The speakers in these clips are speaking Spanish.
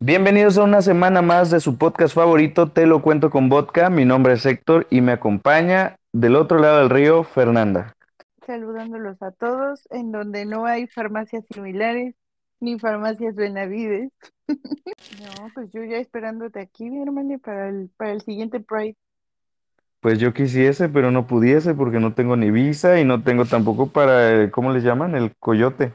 Bienvenidos a una semana más de su podcast favorito, Te lo cuento con vodka. Mi nombre es Héctor y me acompaña del otro lado del río Fernanda. Saludándolos a todos, en donde no hay farmacias similares ni farmacias Benavides. No, pues yo ya esperándote aquí, mi hermano, para el, para el siguiente Pride. Pues yo quisiese, pero no pudiese porque no tengo ni visa y no tengo tampoco para, el- ¿cómo le llaman? El coyote.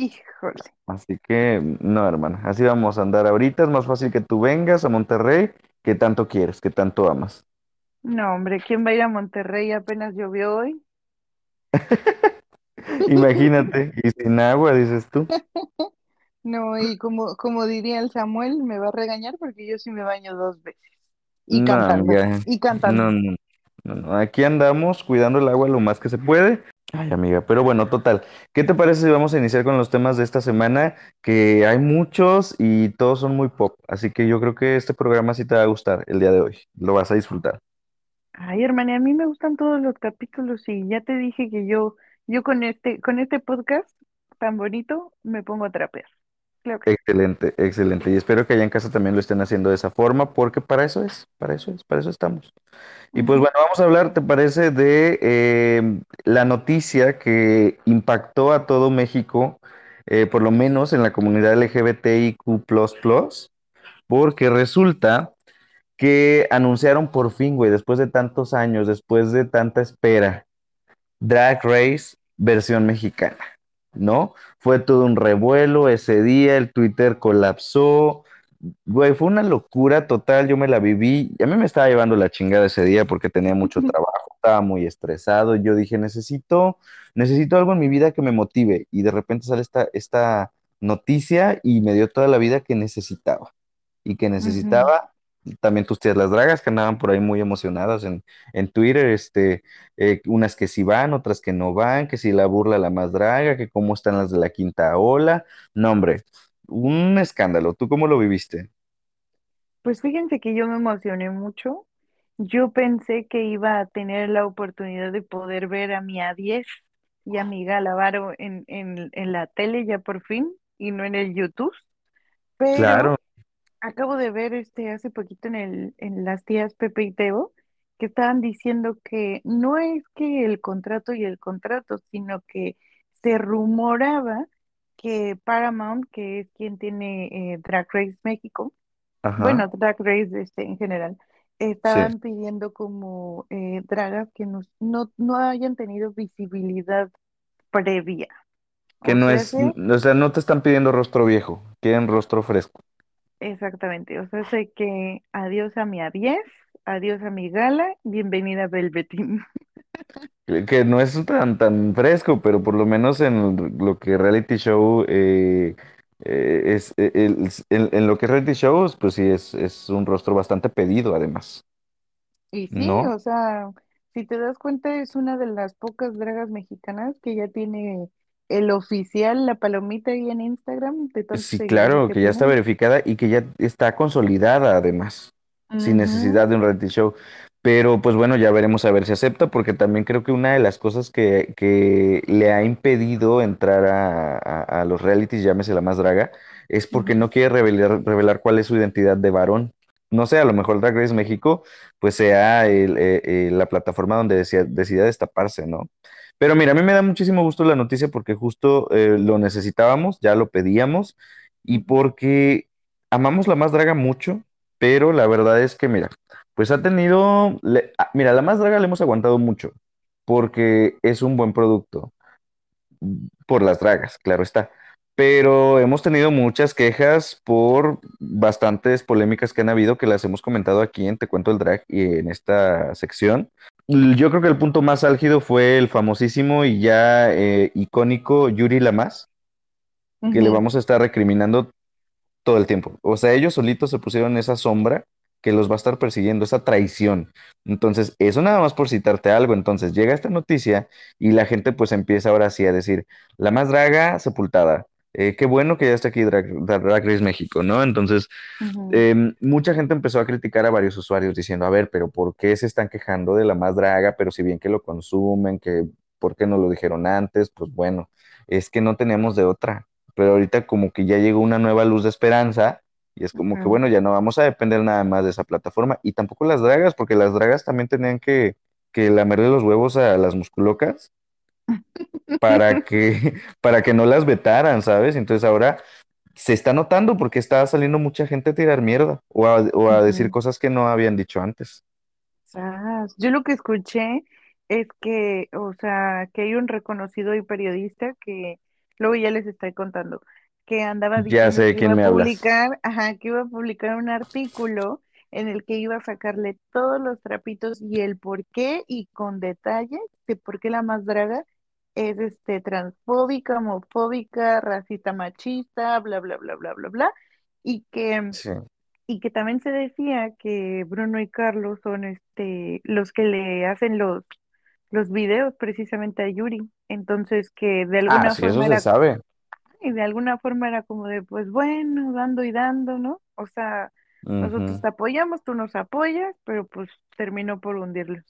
Híjole. Así que no, hermana, así vamos a andar ahorita. Es más fácil que tú vengas a Monterrey, que tanto quieres, que tanto amas. No, hombre, ¿quién va a ir a Monterrey? Apenas llovió hoy. Imagínate, y sin agua, dices tú. No, y como, como diría el Samuel, me va a regañar porque yo sí me baño dos veces. Y No, cantando, y cantando. no, no, no, no. Aquí andamos cuidando el agua lo más que se puede. Ay, amiga, pero bueno, total. ¿Qué te parece si vamos a iniciar con los temas de esta semana? Que hay muchos y todos son muy pop. Así que yo creo que este programa sí te va a gustar el día de hoy. Lo vas a disfrutar. Ay, hermana, a mí me gustan todos los capítulos y ya te dije que yo, yo con este, con este podcast tan bonito me pongo a trapear. Claro que sí. Excelente, excelente. Y espero que allá en casa también lo estén haciendo de esa forma, porque para eso es, para eso es, para eso estamos. Y pues bueno, vamos a hablar, ¿te parece, de eh, la noticia que impactó a todo México, eh, por lo menos en la comunidad LGBTIQ++, porque resulta que anunciaron por fin, güey, después de tantos años, después de tanta espera, Drag Race versión mexicana, ¿no? Fue todo un revuelo ese día, el Twitter colapsó, güey, fue una locura total, yo me la viví, a mí me estaba llevando la chingada ese día porque tenía mucho trabajo, estaba muy estresado, yo dije, necesito, necesito algo en mi vida que me motive, y de repente sale esta, esta noticia y me dio toda la vida que necesitaba, y que necesitaba también tus tías las dragas que andaban por ahí muy emocionadas en, en Twitter, este, eh, unas que sí van, otras que no van, que si la burla la más draga, que cómo están las de la quinta ola. No, hombre, un escándalo. ¿Tú cómo lo viviste? Pues fíjense que yo me emocioné mucho. Yo pensé que iba a tener la oportunidad de poder ver a mi A10 y a mi Galavaro en, en, en la tele ya por fin y no en el YouTube, Claro, acabo de ver este hace poquito en el, en las tías Pepe y Teo que estaban diciendo que no es que el contrato y el contrato, sino que se rumoraba que Paramount, que es quien tiene eh, Drag Race México, ajá, bueno, Drag Race este, en general, sí. estaban pidiendo como eh, dragas que nos- no, no hayan tenido visibilidad previa. Que no es, o sea, no te están pidiendo rostro viejo, quieren rostro fresco. Exactamente, o sea, sé que adiós a mi A10, adiós a mi gala, bienvenida a Velveteen. Que que no es tan, tan fresco, pero por lo menos en lo que reality show eh, eh, es, eh, el- en, en lo que es reality shows, pues sí, es, es un rostro bastante pedido, además, Y sí, ¿no? o sea, si te das cuenta, es una de las pocas dragas mexicanas que ya tiene el oficial, la palomita ahí en Instagram tantos Sí, claro, que que ya está verificada y que ya está consolidada además, sin necesidad de un reality show. Pero pues bueno, ya veremos a ver si acepta, porque también creo que una de las cosas que, que le ha impedido entrar a, a- a los realities, llámese la más draga, es porque no quiere revelar, revelar cuál es su identidad de varón. No sé, a lo mejor Drag Race México, pues sea el, eh, eh, la plataforma donde decida, decida destaparse, ¿no? Pero mira, a mí me da muchísimo gusto la noticia porque justo eh, lo necesitábamos, ya lo pedíamos y porque amamos la Más Draga mucho, pero la verdad es que, mira, pues ha tenido, le- ah, mira, la Más Draga le hemos aguantado mucho, porque es un buen producto, por las dragas, claro está. Pero hemos tenido muchas quejas por bastantes polémicas que han habido, que las hemos comentado aquí en Te Cuento el Drag y en esta sección. Yo creo que el punto más álgido fue el famosísimo y ya eh, icónico Yuri Lamas, que le vamos a estar recriminando todo el tiempo. O sea, ellos solitos se pusieron esa sombra que los va a estar persiguiendo, esa traición. Entonces, eso nada más por citarte algo. Entonces, llega esta noticia y la gente pues empieza ahora sí a decir, la más draga, sepultada. Eh, qué bueno que ya está aquí Drag, Drag Race México, ¿no? Entonces, eh, mucha gente empezó a criticar a varios usuarios diciendo, a ver, pero ¿por qué se están quejando de la más draga? Pero si bien que lo consumen, que ¿por qué no lo dijeron antes? Pues bueno, es que no tenemos de otra pero ahorita como que ya llegó una nueva luz de esperanza y es como que bueno, ya no vamos a depender nada más de esa plataforma y tampoco las dragas, porque las dragas también tenían que, que lamerle los huevos a las musculocas para que, para que no las vetaran, ¿sabes? Entonces ahora se está notando porque está saliendo mucha gente a tirar mierda o a, o a decir cosas que no habían dicho antes. Sas. Yo lo que escuché es que, o sea, que hay un reconocido y periodista que luego ya les estoy contando, que andaba Ya diciendo sé de que iba a hablas. publicar, ajá, que iba a publicar un artículo en el que iba a sacarle todos los trapitos y el por qué y con detalles de por qué la más draga es este transfóbica, homofóbica, racista, machista, bla, bla, bla, bla, bla, bla, y que Sí. y que también se decía que Bruno y Carlos son este los que le hacen los, los videos precisamente a Yuri. Entonces que de Ah, alguna sí, eso forma se era, sabe. y de alguna forma era como de pues bueno, dando y dando, ¿no? O sea, nosotros te apoyamos, tú nos apoyas, pero pues terminó por hundirlos.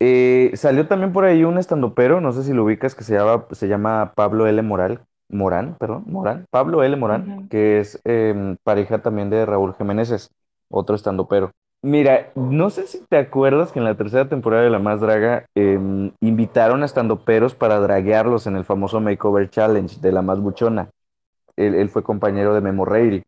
Eh, salió también por ahí un estandopero, no sé si lo ubicas, que se llama, se llama Pablo L. Moral, Morán, perdón, Morán, Pablo L. Morán, que es em, pareja también de Raúl Jiménez, otro estandopero. Mira, no sé si te acuerdas que en la tercera temporada de La Más Draga em, invitaron a estandoperos para draguearlos en el famoso Makeover Challenge de La Más Buchona. Él, él fue compañero de Memo Reilly.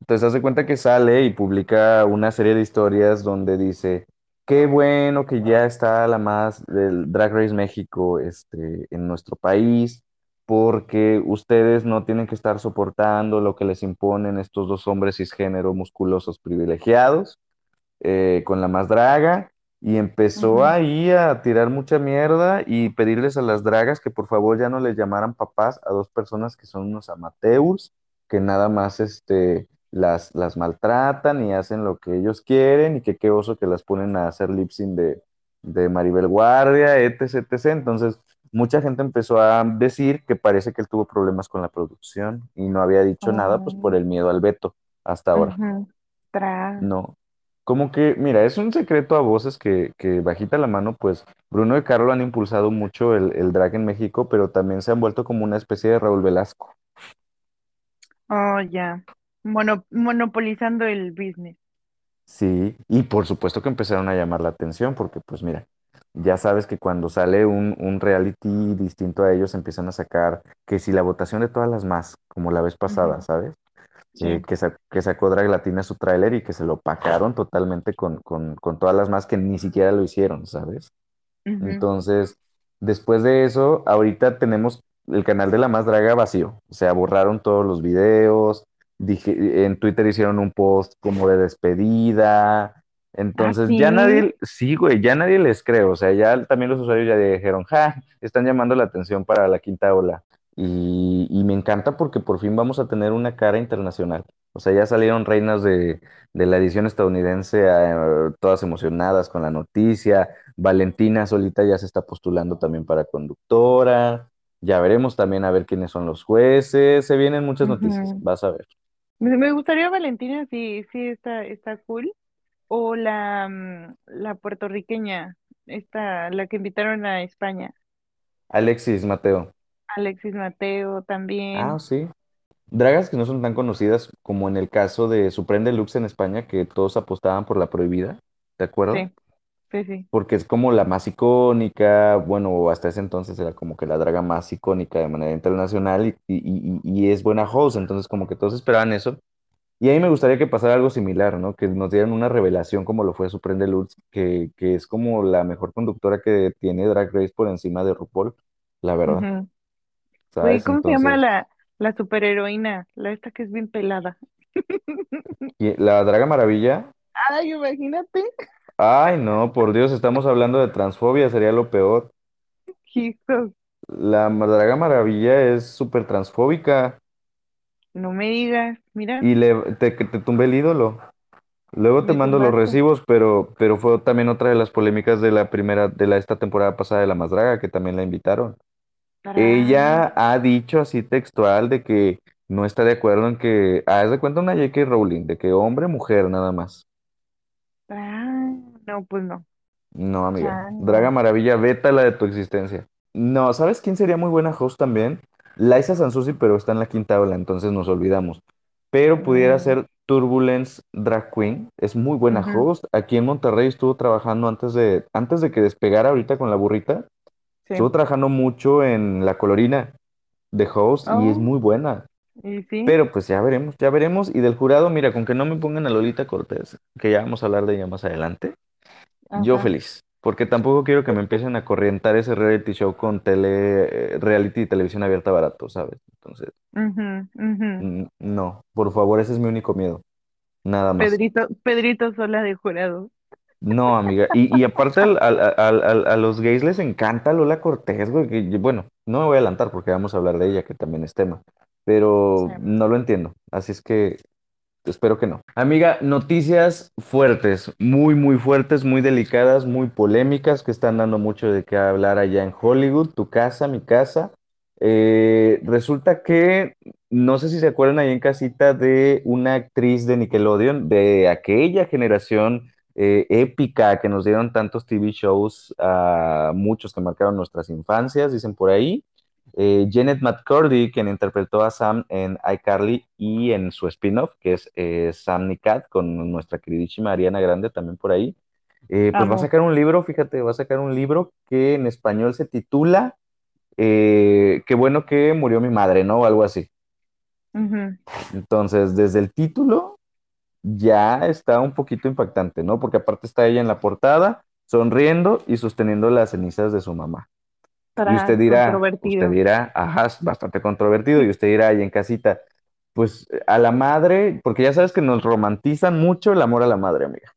Entonces hace cuenta que sale y publica una serie de historias donde dice, qué bueno que ya está la más del Drag Race México este, en nuestro país, porque ustedes no tienen que estar soportando lo que les imponen estos dos hombres cisgénero musculosos privilegiados eh, con la más draga y empezó ahí a tirar mucha mierda y pedirles a las dragas que por favor ya no les llamaran papás a dos personas que son unos amateurs, que nada más este, las, las maltratan y hacen lo que ellos quieren y que qué oso que las ponen a hacer lip sync de, de Maribel Guardia, etc, etc. Entonces, mucha gente empezó a decir que parece que él tuvo problemas con la producción y no había dicho nada pues por oh, el miedo al veto hasta ahora. No. Como que, mira, es un secreto a voces que, que bajita la mano, pues Bruno y Carlo han impulsado mucho el, el drag en México, pero también se han vuelto como una especie de Raúl Velasco. Oh, ya. Mono- monopolizando el business. Sí, y por supuesto que empezaron a llamar la atención, porque pues mira, ya sabes que cuando sale un, un reality distinto a ellos, empiezan a sacar que si la votación de todas las más, como la vez pasada, ¿sabes? Eh, que, sa- que sacó Drag Latina su tráiler y que se lo opacaron totalmente con, con, con todas las más que ni siquiera lo hicieron, ¿sabes? Entonces, después de eso, ahorita tenemos el canal de La Más Draga vacío. O sea, borraron todos los videos. Dije, en Twitter hicieron un post como de despedida. Ah, Entonces, ya sí. nadie, sí, güey, ya nadie les cree. O sea, ya también los usuarios ya dijeron, ja, están llamando la atención para la quinta ola. Y, y me encanta porque por fin vamos a tener una cara internacional. O sea, ya salieron reinas de, de la edición estadounidense, eh, todas emocionadas con la noticia. Valentina solita ya se está postulando también para conductora. Ya veremos también a ver quiénes son los jueces. Se vienen muchas noticias, vas a ver. Me gustaría Valentina, sí, sí, está, está cool. O la, mm, la puertorriqueña, esta, la que invitaron a España, Alexis Mateo. Alexis Mateo Ah, también. sí. Dragas que no son tan conocidas como en el caso de Supreme Deluxe en España, que todos apostaban por la prohibida, ¿de acuerdo? Sí, sí, sí. Porque es como la más icónica, bueno, hasta ese entonces era como que la draga más icónica de manera internacional y, y, y y es buena host, entonces como que todos esperaban eso. Y a mí me gustaría que pasara algo similar, ¿no? Que nos dieran una revelación como lo fue Supreme Deluxe, que, que es como la mejor conductora que tiene Drag Race por encima de RuPaul, la verdad, ¿sabes? ¿cómo se llama la, la superheroína? La esta que es bien pelada. y la Draga Maravilla, Ay, imagínate. Ay no, por Dios, estamos hablando de transfobia, sería lo peor. Hijos, La Draga Maravilla es súper transfóbica no me digas. Mira, y le, te, te tumbe el ídolo. Luego te me mando los tumbaste. recibos, pero, pero fue también otra de las polémicas de la primera, de la, esta temporada pasada de La Más Draga, que también la invitaron. Ella ha dicho así textual de que no está de acuerdo en que, haz de cuenta una J.K. Rowling, de que hombre, mujer, nada más. No, pues no. No, amiga. Chan, Draga. Maravilla, vétala de tu existencia. No, ¿sabes quién sería muy buena host también? Liza Sansusi, pero está en la quinta ola, entonces nos olvidamos. Pero pudiera Mm, ser Turbulence Drag Queen. Es muy buena host. Aquí en Monterrey estuvo trabajando antes de, antes de que despegara ahorita con la burrita. Sí. Estuvo trabajando mucho en La Colorina de host y es Oh, muy buena. y sí. Pero pues ya veremos, ya veremos. Y del jurado, mira, con que no me pongan a Lolita Cortés, que ya vamos a hablar de ella más adelante, yo Ajá. feliz. Porque tampoco quiero que me empiecen a corrientar ese reality show con tele, eh, reality y televisión abierta barato, ¿sabes? Entonces, Ujú, ujú. mm, no, por favor, ese es mi único miedo, nada más. Pedrito, Pedrito Sola de jurado. No, amiga. Y, y aparte al- al- al- al- a los gays les encanta Lola Cortés, güey. que yo- bueno, no me voy a adelantar porque vamos a hablar de ella, que también es tema. Sí. Pero no lo entiendo. Así es que Espero que no. Amiga, noticias fuertes, muy, muy fuertes, muy delicadas, muy polémicas, que están dando mucho de qué hablar allá en Hollywood, tu casa, mi casa. Eh, resulta que, no sé si se acuerdan ahí en casita de una actriz de Nickelodeon, de aquella generación eh, épica que nos dieron tantos TV shows, a muchos que marcaron nuestras infancias, dicen por ahí. Eh, Janet McCurdy, quien interpretó a Sam en iCarly y en su spin-off, que es eh, Sam Nicat, con nuestra queridísima Ariana Grande también por ahí, eh, pues va a sacar un libro, fíjate, va a sacar un libro que en español se titula eh, Qué bueno que murió mi madre, ¿no? O algo así. Entonces, desde el título ya está un poquito impactante, ¿no? Porque aparte está ella en la portada, sonriendo y sosteniendo las cenizas de su mamá. Y usted dirá, usted dirá, ajá, es bastante controvertido, y usted dirá ahí en casita, pues a la madre, porque ya sabes que nos romantizan mucho el amor a la madre, amiga.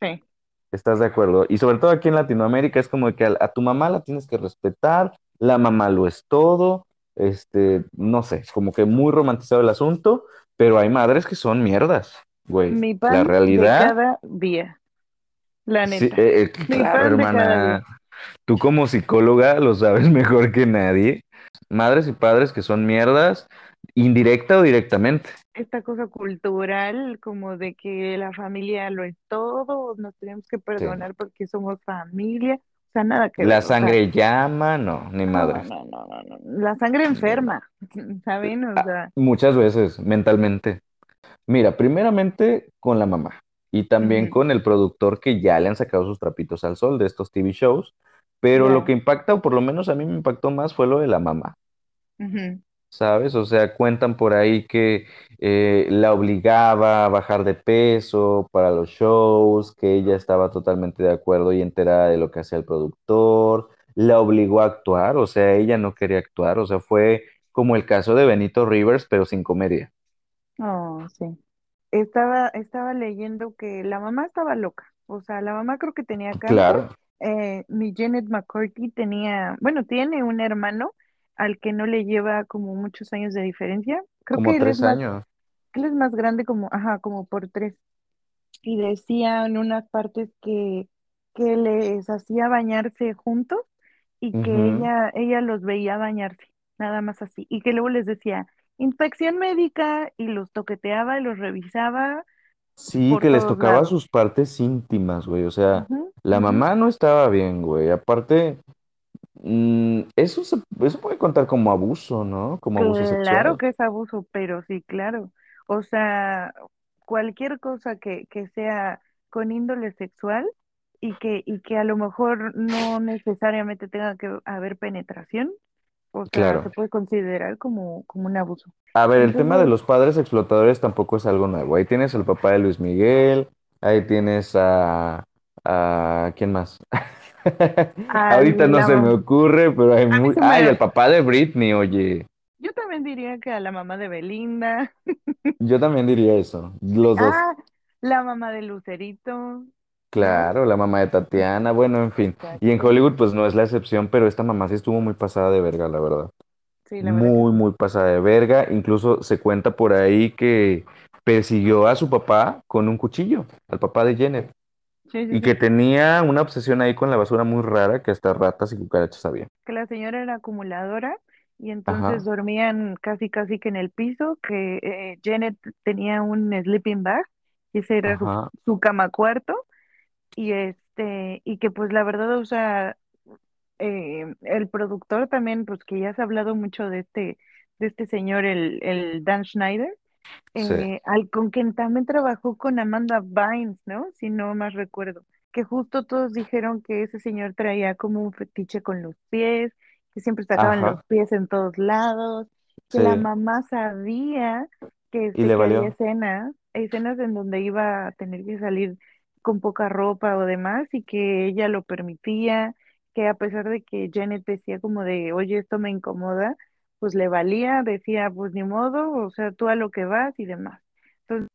Sí. ¿Estás de acuerdo? Y sobre todo aquí en Latinoamérica es como que a, a tu mamá la tienes que respetar, la mamá lo es todo, este, no sé, es como que muy romantizado el asunto, pero hay madres que son mierdas, güey. Mi La pan de realidad, cada día. La sí, neta. eh, eh, Mi claro, pan de cada día. Tú como psicóloga lo sabes mejor que nadie. Madres y padres que son mierdas, indirecta o directamente. esta cosa cultural como de que la familia lo es todo, nos tenemos que Sí. perdonar porque somos familia, o sea, nada que La ver, o sea, sangre llama, no, ni no, madres. no, no, no, no, la sangre enferma, ¿saben? O Ah, sea, muchas veces, mentalmente. Mira, primeramente con la mamá y también con el productor que ya le han sacado sus trapitos al sol de estos TV shows, pero lo que impacta, o por lo menos a mí me impactó más, fue lo de la mamá. ¿sabes? O sea, cuentan por ahí que eh, la obligaba a bajar de peso para los shows, que ella estaba totalmente de acuerdo y enterada de lo que hacía el productor, la obligó a actuar, o sea, ella no quería actuar, o sea, fue como el caso de Benito Rivers, pero sin comedia. Oh, sí. Estaba, estaba leyendo que la mamá estaba loca, o sea, la mamá creo que tenía cáncer, Claro, eh, mi Janet McCurdy tenía, bueno, tiene un hermano al que no le lleva como muchos años de diferencia, creo como que él es tres más años. Él es más grande como, ajá, como por tres. Y decía en unas partes que, que les hacía bañarse juntos y que ella, ella los veía bañarse, nada más así. Y que luego les decía, inspección médica, y los toqueteaba y los revisaba Sí, que les tocaba lados. sus partes íntimas, güey, o sea, la mamá no estaba bien, güey, aparte... Mm, eso se, eso puede contar como abuso, ¿no? Como abuso Claro sexual. que es abuso, pero sí, claro. O sea, cualquier cosa que, que sea con índole sexual y que, y que a lo mejor no necesariamente tenga que haber penetración, o sea, se Claro. puede considerar como, como un abuso. A ver, el tema de los padres explotadores tampoco es algo nuevo. Ahí tienes al papá de Luis Miguel, ahí tienes a, a ¿quién más? Ahorita no se me ocurre, pero hay muy... se Ay, el papá de Britney, oye. yo también diría que a la mamá de Belinda, Yo también diría eso. Los dos. ah, la mamá de Lucerito. Claro, la mamá de Tatiana, bueno, en fin. Y en. Hollywood, pues no es la excepción, pero esta mamá sí estuvo muy pasada de verga, la verdad. Sí, la verdad muy, muy pasada de verga. Incluso se cuenta por ahí que persiguió a su papá con un cuchillo, al papá de Janet, Sí, sí, y que tenía una obsesión ahí con la basura muy rara que hasta ratas y cucarachas había. que la señora era acumuladora y entonces Ajá, dormían casi casi que en el piso, que eh, Janet tenía un sleeping bag y ese era su cama cuarto y este y que pues la verdad, o sea, eh, el productor también, pues que ya se ha hablado mucho de este de este señor, el, el Dan Schneider, Sí. eh, al, con quien también trabajó con Amanda Bynes, ¿no? Si no más recuerdo, que justo todos dijeron que ese señor traía como un fetiche con los pies, que siempre sacaban los pies en todos lados, que la mamá sabía que, Y este, le que había escenas, escenas en donde iba a tener que salir con poca ropa o demás y que ella lo permitía, que a pesar de que Janet decía como de, oye, esto me incomoda, pues le valía, decía, pues ni modo, o sea, tú a lo que vas y demás. Entonces,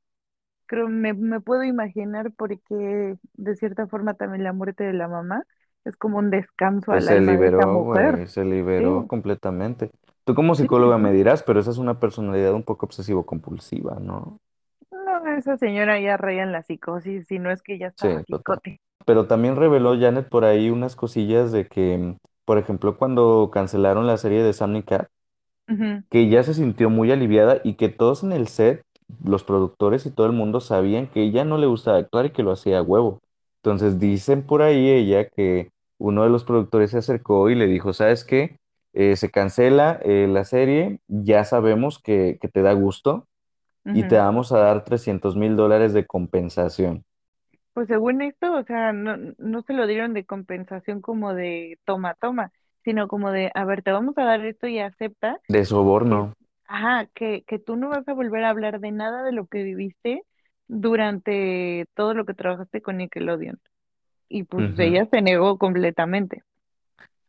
creo, me, me puedo imaginar por qué, de cierta forma, también la muerte de la mamá es como un descanso Pues al se alma de esa liberó, mujer. güey, se Sí, liberó completamente. Tú como sí, psicóloga me dirás, pero esa es una personalidad un poco obsesivo-compulsiva, ¿no? Esa señora ya raya en la psicosis, si no es que ya Sí, total. psicótica. Pero también reveló Janet por ahí unas cosillas de que, por ejemplo, cuando cancelaron la serie de Sam y Cat, que ella se sintió muy aliviada y que todos en el set, los productores y todo el mundo sabían que ella no le gustaba actuar y que lo hacía a huevo. Entonces dicen por ahí ella que uno de los productores se acercó y le dijo, ¿sabes qué? Eh, se cancela eh, la serie, ya sabemos que, que te da gusto y te vamos a dar trescientos mil dólares de compensación, Pues según esto, o sea, no, no se lo dieron de compensación como de toma, toma, sino como de, a ver, te vamos a dar esto y acepta de soborno. ajá, que, que tú no vas a volver a hablar de nada de lo que viviste durante todo lo que trabajaste con Nickelodeon. Y pues ella se negó completamente.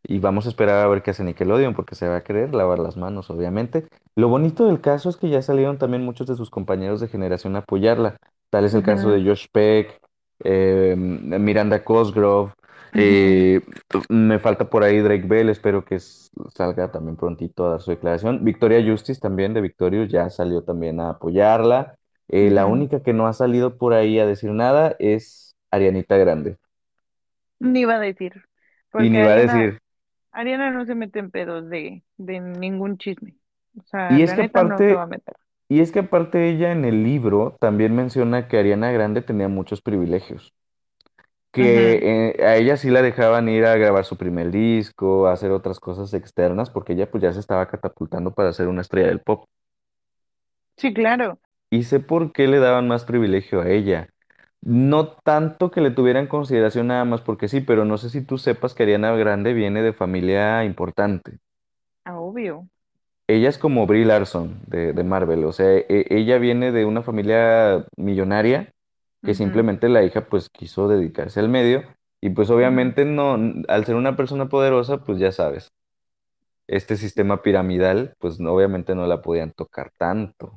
Y vamos a esperar a ver qué hace Nickelodeon, porque se va a querer lavar las manos, obviamente. Lo bonito del caso es que ya salieron también muchos de sus compañeros de generación a apoyarla. Tal es el caso de Josh Peck, eh, Miranda Cosgrove. eh, me falta por ahí Drake Bell, espero que salga también prontito a dar su declaración. Victoria Justice también de Victorious ya salió también a apoyarla. Eh, la única que no ha salido por ahí a decir nada es Arianita Grande. Ni iba a decir, Y ni va a decir. Ariana no se mete en pedos de, de ningún chisme. O sea, Y es que neta no se va aparte, a meter. Y es que aparte ella en el libro también menciona que Ariana Grande tenía muchos privilegios, que eh, a ella sí la dejaban ir a grabar su primer disco, a hacer otras cosas externas, porque ella pues ya se estaba catapultando para ser una estrella del pop. Sí, claro. Y sé por qué le daban más privilegio a ella. No tanto que le tuvieran consideración nada más porque sí, pero no sé si tú sepas que Ariana Grande viene de familia importante. Ah, Obvio. Ella es como Brie Larson de, de Marvel, o sea, e- ella viene de una familia millonaria que Ujú, simplemente la hija pues quiso dedicarse al medio y pues ujú. obviamente no, al ser una persona poderosa pues ya sabes, este sistema piramidal pues no- obviamente no la podían tocar tanto,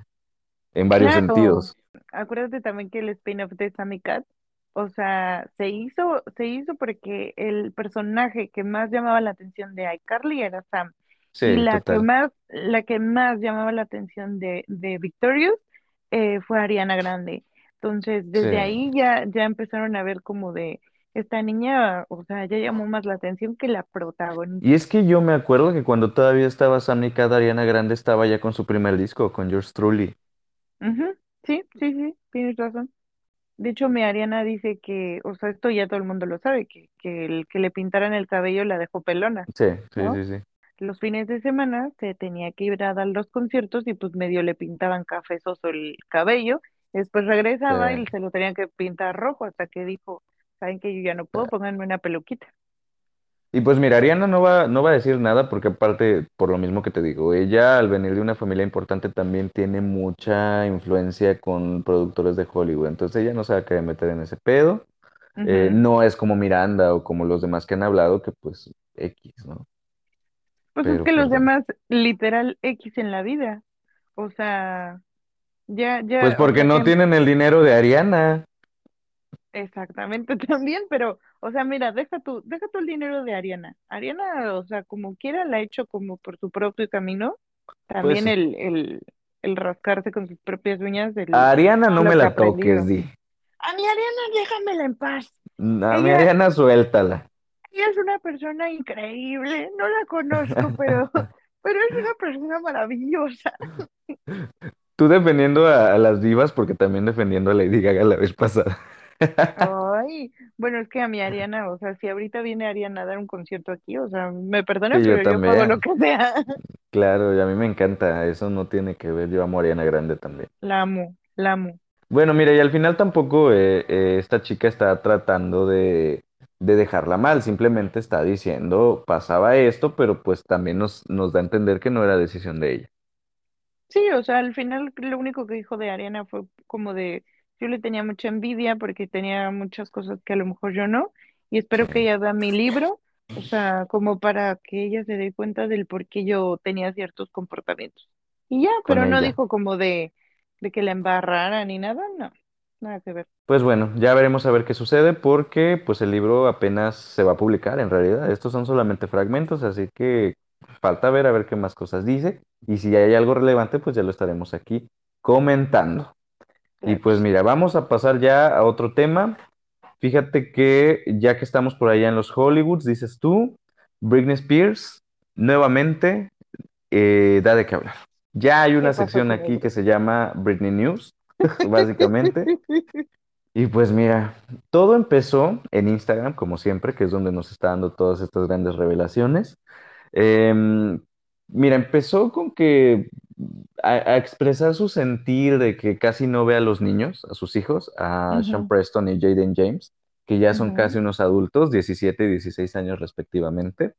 en varios Claro. sentidos. Acuérdate también que el spin-off de Sammy Cat, o sea, se hizo, se hizo porque el personaje que más llamaba la atención de iCarly era Sam. Y Sí, la que más, la que más llamaba la atención de, de Victorious eh, fue Ariana Grande. Entonces, sí. desde ahí ya, ya empezaron a ver como de esta niña, o sea, ya llamó más la atención que la Y protagonista. es que yo me acuerdo que cuando todavía estaba Sam y Cat, Ariana Grande estaba ya con su primer disco, con Yours Truly. Sí, sí, sí, tienes razón. De hecho, mi Ariana dice que, o sea, esto ya todo el mundo lo sabe, que, que el que le pintaran el cabello la dejó pelona, Sí, sí, ¿no? sí, sí. Los fines de semana se tenía que ir a dar los conciertos y pues medio le pintaban cafezoso el cabello, después Sí. regresaba y se lo tenían que pintar rojo hasta que dijo, saben que yo ya no puedo, pónganme una peluquita. Y pues mira, Ariana no va, no va a decir nada porque aparte, por lo mismo que te digo, ella al venir de una familia importante también tiene mucha influencia con productores de Hollywood, entonces ella no se va a querer meter en ese pedo. Eh, no es como Miranda o como los demás que han hablado, que pues X, ¿no? Pues es que pues los bueno. demás, literal X en la vida, o sea, ya, Pues ya, o porque no tienen el dinero de Ariana. Exactamente, también, pero, o sea, mira, deja tu, deja tu el dinero de Ariana. Ariana, o sea, como quiera, la ha hecho como por su propio camino. Pues También el, el, el rascarse con sus propias uñas, A Ariana no lo me que ha la toques, aprendido. di. A mi Ariana, déjamela en paz. A mi Ella, Ariana suéltala. ella es una persona increíble. No la conozco, pero, pero es una persona maravillosa. Tú defendiendo a, a las divas porque también defendiendo a Lady Gaga la vez pasada. Ay, bueno, es que a mi Ariana, o sea, si ahorita viene Ariana a dar un concierto aquí, o sea, me perdona, Sí, yo pero yo pago lo que sea. Claro, y a mí me encanta, eso no tiene que ver, yo amo a Ariana Grande también. La amo, la amo. Bueno, mira, y al final tampoco eh, eh, esta chica está tratando de, de dejarla mal, simplemente está diciendo, pasaba esto, pero pues también nos, nos da a entender que no era decisión de ella. Sí, o sea, al final lo único que dijo de Ariana fue como de, yo le tenía mucha envidia porque tenía muchas cosas que a lo mejor yo no, y espero que ella vea mi libro, o sea, como para que ella se dé cuenta del por qué yo tenía ciertos comportamientos. Y ya, pero no ella. dijo como de, de que la embarrara ni nada, no, nada que ver. Pues bueno, ya veremos a ver qué sucede porque pues el libro apenas se va a publicar en realidad. Estos son solamente fragmentos, así que falta ver a ver qué más cosas dice y si hay algo relevante pues ya lo estaremos aquí comentando. Y pues mira, vamos a pasar ya a otro tema. Fíjate que ya que estamos por allá en los Hollywoods, dices tú, Britney Spears nuevamente eh, da de qué hablar. Ya hay ¿Qué una sección aquí que se llama Britney News, básicamente. Y pues mira, todo empezó en Instagram, como siempre, que es donde nos está dando todas estas grandes revelaciones. Em, mira, empezó con que a, a expresar su sentir de que casi no ve a los niños, a sus hijos, a Sean Ujú, Preston y Jaden James, que ya son casi unos adultos, 17 y 16 años respectivamente.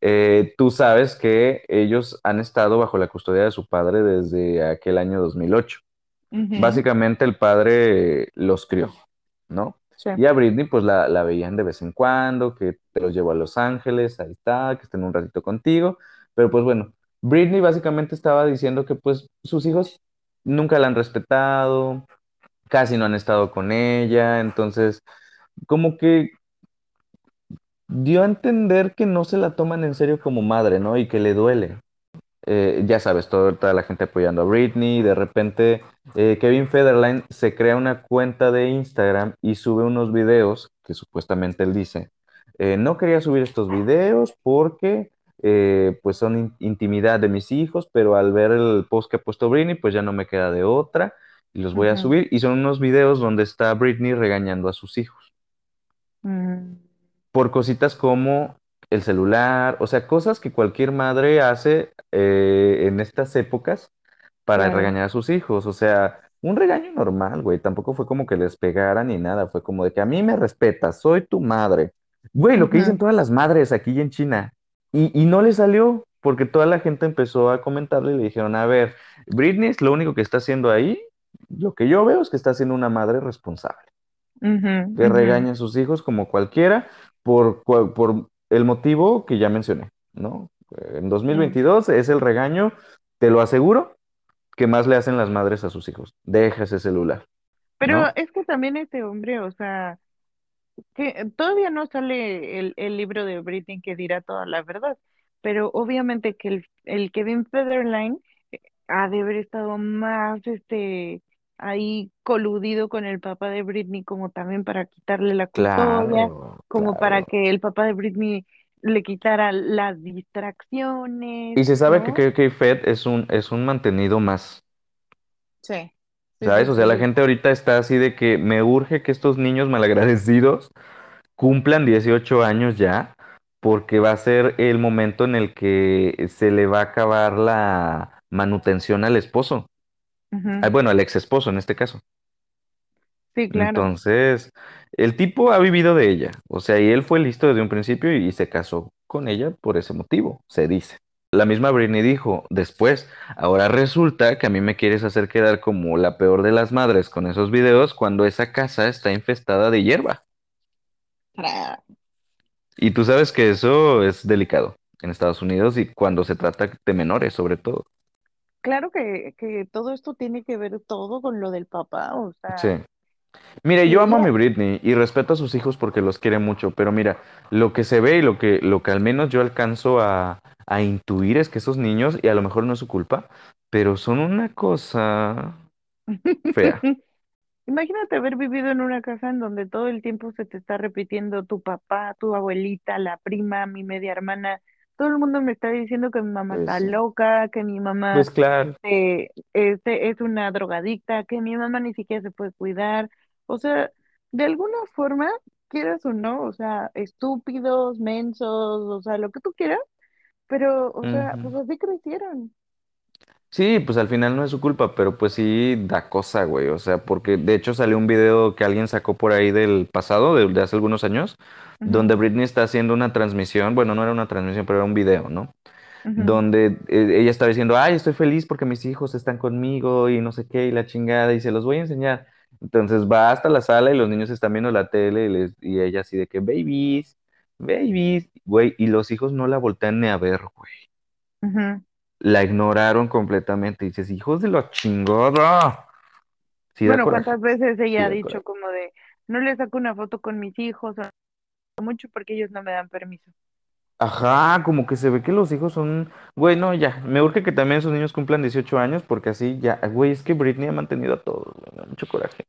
Eh, tú sabes que ellos han estado bajo la custodia de su padre desde aquel año 2008. ujú, Básicamente el padre los crió, ¿no? Sí. Y a Britney pues la, la veían de vez en cuando, que te los llevó a Los Ángeles, ahí está, que estén un ratito contigo. Pero pues bueno, Britney básicamente estaba diciendo que pues sus hijos nunca la han respetado, casi no han estado con ella, entonces como que dio a entender que no se la toman en serio como madre, ¿no? Y que le duele. Eh, ya sabes, todo- toda la gente apoyando a Britney. De repente, eh, Kevin Federline se crea una cuenta de Instagram y sube unos videos que supuestamente él dice, eh, no quería subir estos videos porque eh, pues son in- intimidad de mis hijos, pero al ver el post que ha puesto Britney, pues ya no me queda de otra y los voy a subir. Y son unos videos donde está Britney regañando a sus hijos mm, por cositas como el celular, o sea, cosas que cualquier madre hace eh, en estas épocas para regañar a sus hijos. O sea, un regaño normal, güey. Tampoco fue como que les pegara ni nada. Fue como de que a mí me respetas, soy tu madre. Güey, lo que dicen todas las madres aquí en China. Y, y no le salió porque toda la gente empezó a comentarle y le dijeron, a ver, Britney es lo único que está haciendo ahí. Lo que yo veo es que está siendo una madre responsable que regaña a sus hijos como cualquiera por, por el motivo que ya mencioné, ¿no? En sí. 2022 es el regaño, te lo aseguro, que más le hacen las madres a sus hijos. Deja ese celular, Pero ¿no? es que también este hombre, o sea, que todavía no sale el, el libro de Britney que dirá toda la verdad, pero obviamente que el, el Kevin Federline eh, ha de haber estado más este ahí coludido con el papá de Britney como también para quitarle la custodia, Claro, como para que el papá de Britney le quitara las distracciones, Y se sabe que ¿no? KK Fed es un, es un mantenido más, sí, ¿sabes? O sea, la gente ahorita está así de que me urge que estos niños malagradecidos cumplan 18 años ya, porque va a ser el momento en el que se le va a acabar la manutención al esposo. Ah, Bueno, al ex esposo en este caso. Sí, claro. Entonces, el tipo ha vivido de ella, o sea, y él fue listo desde un principio y, y se casó con ella por ese motivo, se dice. La misma Britney dijo después, ahora resulta que a mí me quieres hacer quedar como la peor de las madres con esos videos cuando esa casa está infestada de hierba. Y tú sabes que eso es delicado en Estados Unidos y cuando se trata de menores, sobre todo. Claro que, que todo esto tiene que ver todo con lo del papá, o Sí. Mire, yo amo a mi Britney y respeto a sus hijos porque los quiere mucho, pero mira, lo que se ve y lo que, lo que al menos yo alcanzo a, a intuir es que esos niños, y a lo mejor no es su culpa, pero son una cosa fea. imagínate haber vivido en una casa en donde todo el tiempo se te está repitiendo tu papá, tu abuelita, la prima, mi media hermana, todo el mundo me está diciendo que mi mamá Pues está sí. loca, que mi mamá Pues claro. este, este es una drogadicta, que mi mamá ni siquiera se puede cuidar, o sea, de alguna forma, quieras o no, o sea, estúpidos, mensos, o sea, lo que tú quieras, pero, o sea, Ujú. pues así crecieron. Sí, pues al final no es su culpa, pero pues sí da cosa, güey. O sea, porque de hecho salió un video que alguien sacó por ahí del pasado, de, de hace algunos años, Ujú, donde Britney está haciendo una transmisión, bueno, no era una transmisión, pero era un video, ¿no? ujú, Donde eh, ella estaba diciendo, ay, estoy feliz porque mis hijos están conmigo y no sé qué, y la chingada, y se los voy a enseñar. Entonces va hasta la sala y los niños están viendo la tele y, les- y ella así de que, babies, babies, güey, y los hijos no la voltean ni a ver, güey. La ignoraron completamente. Y dices, hijos de la chingada. Sí Bueno, ¿cuántas veces sí ella ha dicho como de, no le saco una foto con mis hijos o mucho porque ellos no me dan permiso? Ajá, como que se ve que los hijos son, bueno, ya, me urge que también esos niños cumplan 18 años porque así ya, güey, es que Britney ha mantenido a todos, güey, me da mucho coraje.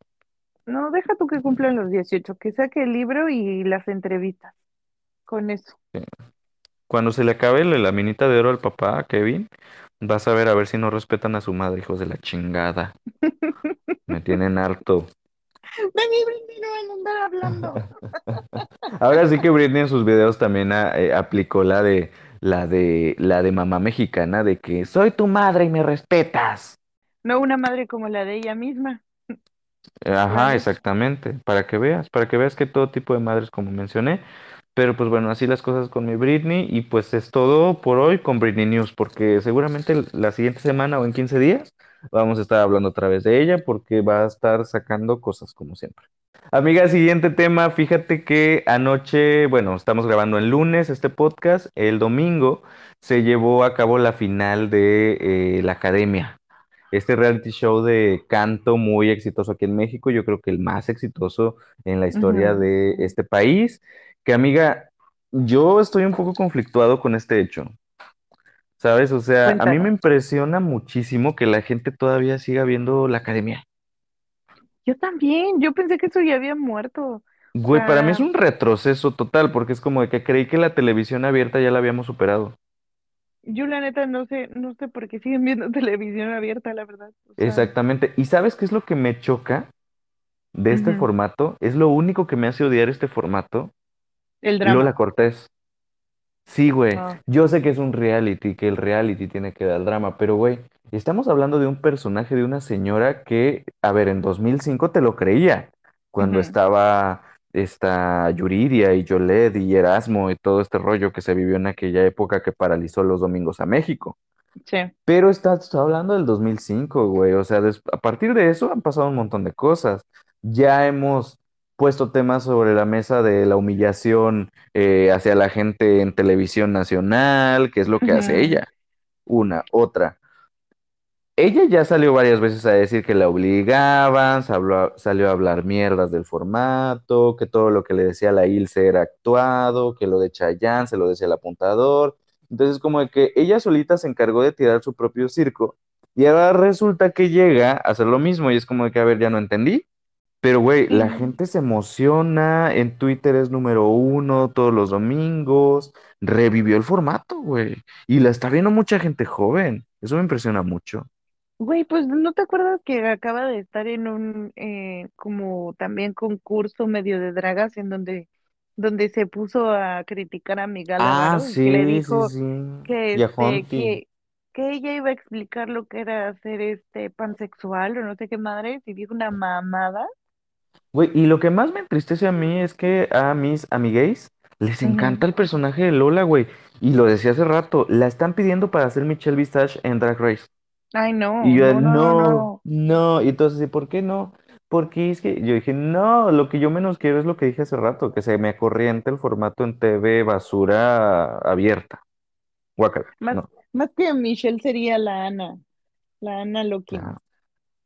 No, deja tú que cumplan los 18, que saque el libro y las entrevistas con eso. Cuando se le acabe la, la minita de oro al papá, a Kevin, vas a ver a ver si no respetan a su madre, hijos de la chingada. Me tienen harto. Mi Britney no van a andar hablando. Ahora sí que Britney en sus videos también ah, eh, aplicó la de la de la de mamá mexicana de que soy tu madre y me respetas. No una madre como la de ella misma, la Ajá, exactamente, para que veas, para que veas que todo tipo de madres, como mencioné, pero pues bueno, así las cosas con mi Britney y pues es todo por hoy con Britney News, porque seguramente la siguiente semana o en 15 días vamos a estar hablando otra vez de ella porque va a estar sacando cosas como siempre. Amiga, siguiente tema, fíjate que anoche, bueno, estamos grabando el lunes este podcast, el domingo se llevó a cabo la final de eh, la Academia. Este reality show de canto muy exitoso aquí en México, yo creo que el más exitoso en la historia de este país, que amiga, yo estoy un poco conflictuado con este hecho, ¿sabes? O sea, a mí me impresiona muchísimo que la gente todavía siga viendo la academia. Yo también, yo pensé que eso ya había muerto. Güey, para mí es un retroceso total, porque es como de que creí que la televisión abierta ya la habíamos superado. yo la neta no sé, no sé por qué siguen viendo televisión abierta, la verdad. O sea, Exactamente. ¿Y sabes qué es lo que me choca de este ujú, formato? Es lo único que me hace odiar este formato. El Lola drama. Cortés. Sí, güey. Ah, Yo sé que es un reality, que el reality tiene que dar drama, pero güey, estamos hablando de un personaje de una señora que, a ver, en 2005 te lo creía, cuando estaba esta Yuridia y Yolette y Erasmo y todo este rollo que se vivió en aquella época que paralizó los domingos a México. sí. Pero estás hablando del 2005, güey. O sea, a partir de eso han pasado un montón de cosas. Ya hemos puesto temas sobre la mesa de la humillación eh, hacia la gente en televisión nacional, que es lo que hace ella. Una, otra. Ella ya salió varias veces a decir que la obligaban, salió, salió a hablar mierdas del formato, que todo lo que le decía la Ilse era actuado, que lo de Chayanne se lo decía el apuntador. Entonces, como de que ella solita se encargó de tirar su propio circo y ahora resulta que llega a hacer lo mismo y es como de que, a ver, ya no entendí. Pero, güey, la Sí. gente se emociona, en Twitter es número uno todos los domingos, revivió el formato, güey, y la está viendo mucha gente joven, eso me impresiona mucho. Güey, pues ¿no te acuerdas que acaba de estar en un eh, como también concurso medio de dragas en donde, donde se puso a criticar a Miguel Ah, y que le sí, sí, dijo sí. que Y a este, que, que ella iba a explicar lo que era ser este pansexual o no sé qué madre, y dijo una mamada? Güey, y lo que más me entristece a mí es que a mis amigues les Ujú. encanta el personaje de Lola, güey. Y lo decía hace rato, la están pidiendo para hacer Michelle Visage en Drag Race. Ay, Y no, yo, no, no, no, no, no. no. Y entonces, ¿y por qué no? Porque es que yo dije, no, lo que yo menos quiero es lo que dije hace rato, que se me acorriente el formato en TV basura abierta. Guácala, Más, no. más que Michelle sería la Ana, la Ana Loki, claro.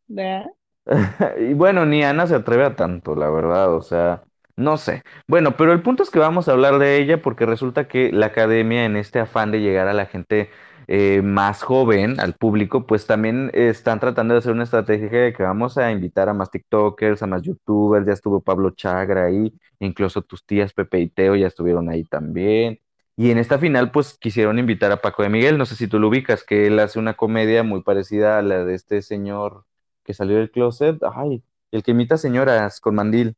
¿verdad? Y bueno, ni Ana se atreve a tanto, la verdad, o sea, no sé. Bueno, pero el punto es que vamos a hablar de ella porque resulta que la academia, en este afán de llegar a la gente eh, más joven, al público, pues también están tratando de hacer una estrategia de que vamos a invitar a más TikTokers, a más YouTubers, ya estuvo Pablo Chagra ahí, incluso tus tías Pepe y Teo ya estuvieron ahí también. Y en esta final, pues quisieron invitar a Paco de Miguel, no sé si tú lo ubicas, que él hace una comedia muy parecida a la de este señor que salió del closet, ay, el que imita señoras con mandil.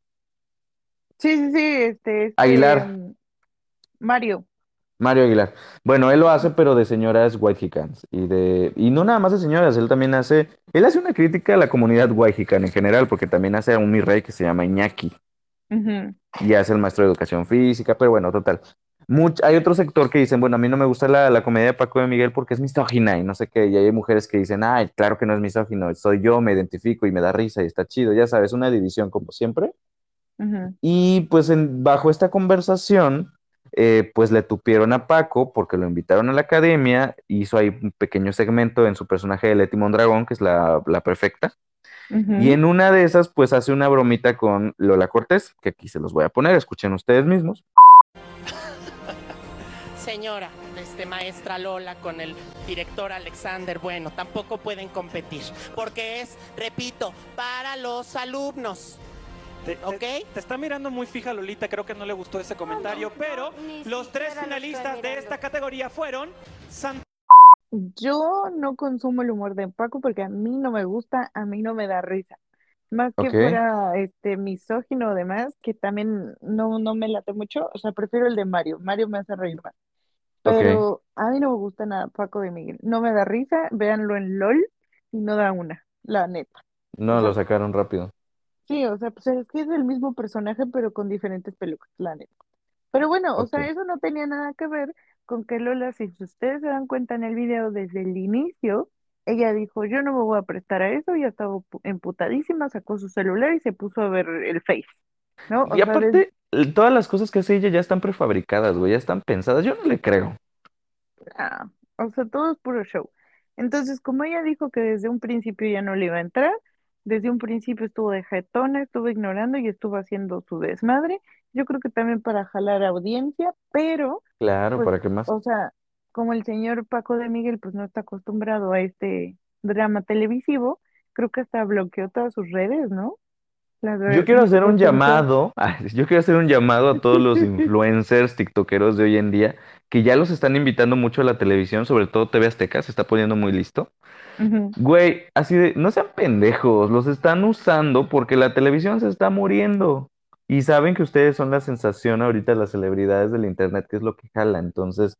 Sí, sí, sí, este, este, Aguilar, mm, Mario. Mario Aguilar. Bueno, él lo hace, pero de señoras white Chicans. Y de, y no nada más de señoras, él también hace, él hace una crítica a la comunidad white Chican en general, porque también hace a un mi rey que se llama Iñaki. Y hace el maestro de educación física, pero bueno, total. Much- hay otro sector que dicen, bueno, a mí no me gusta la, la comedia de Paco de Miguel porque es misógina y no sé qué, y hay mujeres que dicen, ay, claro que no es misógino, soy yo, me identifico y me da risa y está chido, ya sabes, una división como siempre. Y pues en- bajo esta conversación, eh, pues le tupieron a Paco porque lo invitaron a la academia, hizo ahí un pequeño segmento en su personaje de Leti Mondragón, que es la, la perfecta. Y en una de esas, pues hace una bromita con Lola Cortés, que aquí se los voy a poner, escuchen ustedes mismos. Señora, este maestra Lola con el director Alexander, bueno, tampoco pueden competir, porque es, repito, para los alumnos. Te, ¿Ok? te está mirando muy fija Lolita, creo que no le gustó ese comentario, no, pero los tres lo finalistas de esta categoría fueron Santiago Yo no consumo el humor de Paco porque a mí no me gusta, a mí no me da risa. Más que fuera este misógino o demás, que también no, no me late mucho, o sea, prefiero el de Mario. Mario me hace reír más. Pero a mí no me gusta nada Paco de Miguel. No me da risa, véanlo en LOL y no da una, la neta. O No, sea, lo sacaron rápido. sí, o sea, pues es que es el mismo personaje, pero con diferentes pelucas, la neta. Pero bueno, o sea, eso no tenía nada que ver con que Lola, si ustedes se dan cuenta en el video desde el inicio, ella dijo, yo no me voy a prestar a eso, ya estaba pu- emputadísima, sacó su celular y se puso a ver el Face, ¿no? O Y sea, aparte, todas las cosas que hace ella ya están prefabricadas, güey, ya están pensadas. Yo no le creo. ah, o sea, todo es puro show. Entonces, como ella dijo que desde un principio ya no le iba a entrar, desde un principio estuvo de jetona, estuvo ignorando y estuvo haciendo su desmadre, yo creo que también para jalar audiencia, pero Claro, Pues, ¿para qué más? o sea, como el señor Paco de Miguel pues no está acostumbrado a este drama televisivo, creo que hasta bloqueó todas sus redes, ¿no? Yo quiero hacer un llamado, yo quiero hacer un llamado a todos los influencers, tiktokeros de hoy en día, que ya los están invitando mucho a la televisión, sobre todo TV Azteca, se está poniendo muy listo. "Ujú, Güey, así de, no sean pendejos, los están usando porque la televisión se está muriendo. Y saben que ustedes son la sensación ahorita, las celebridades del internet, que es lo que jala. Entonces,